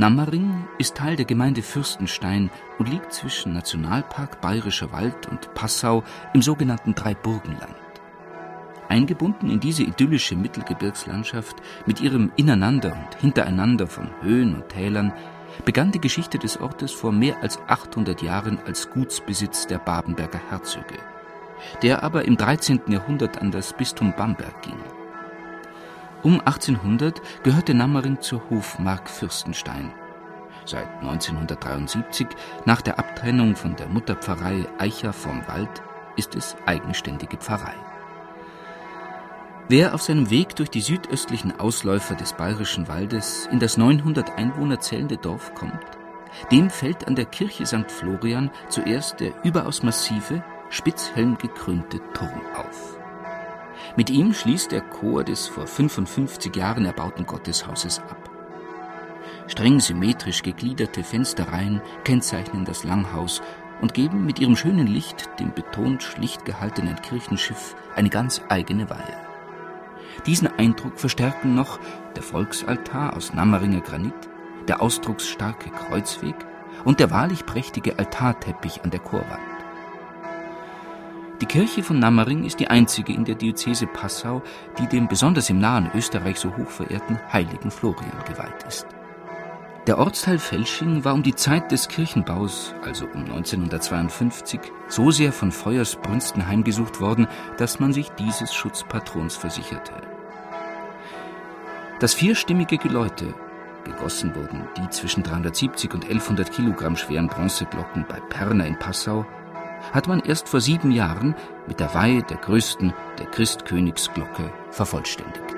Nammering ist Teil der Gemeinde Fürstenstein und liegt zwischen Nationalpark Bayerischer Wald und Passau im sogenannten Dreiburgenland. Eingebunden in diese idyllische Mittelgebirgslandschaft mit ihrem Ineinander und Hintereinander von Höhen und Tälern begann die Geschichte des Ortes vor mehr als 800 Jahren als Gutsbesitz der Babenberger Herzöge, der aber im 13. Jahrhundert an das Bistum Bamberg ging. Um 1800 gehörte Nammering zur Hofmark Fürstenstein. Seit 1973, nach der Abtrennung von der Mutterpfarrei Eicher vom Wald, ist es eigenständige Pfarrei. Wer auf seinem Weg durch die südöstlichen Ausläufer des Bayerischen Waldes in das 900 Einwohner zählende Dorf kommt, dem fällt an der Kirche St. Florian zuerst der überaus massive, spitzhelmgekrönte Turm auf. Mit ihm schließt der Chor des vor 55 Jahren erbauten Gotteshauses ab. Streng symmetrisch gegliederte Fensterreihen kennzeichnen das Langhaus und geben mit ihrem schönen Licht dem betont schlicht gehaltenen Kirchenschiff eine ganz eigene Weihe. Diesen Eindruck verstärken noch der Volksaltar aus Nammeringer Granit, der ausdrucksstarke Kreuzweg und der wahrlich prächtige Altarteppich an der Chorwand. Die Kirche von Nammering ist die einzige in der Diözese Passau, die dem besonders im nahen Österreich so hoch verehrten heiligen Florian geweiht ist. Der Ortsteil Felsching war um die Zeit des Kirchenbaus, also um 1952, so sehr von Feuersbrünsten heimgesucht worden, dass man sich dieses Schutzpatrons versicherte. Das vierstimmige Geläute, gegossen wurden die zwischen 370 und 1100 Kilogramm schweren Bronzeglocken bei Perner in Passau, hat man erst vor sieben Jahren mit der Weihe der größten, der Christkönigsglocke, vervollständigt.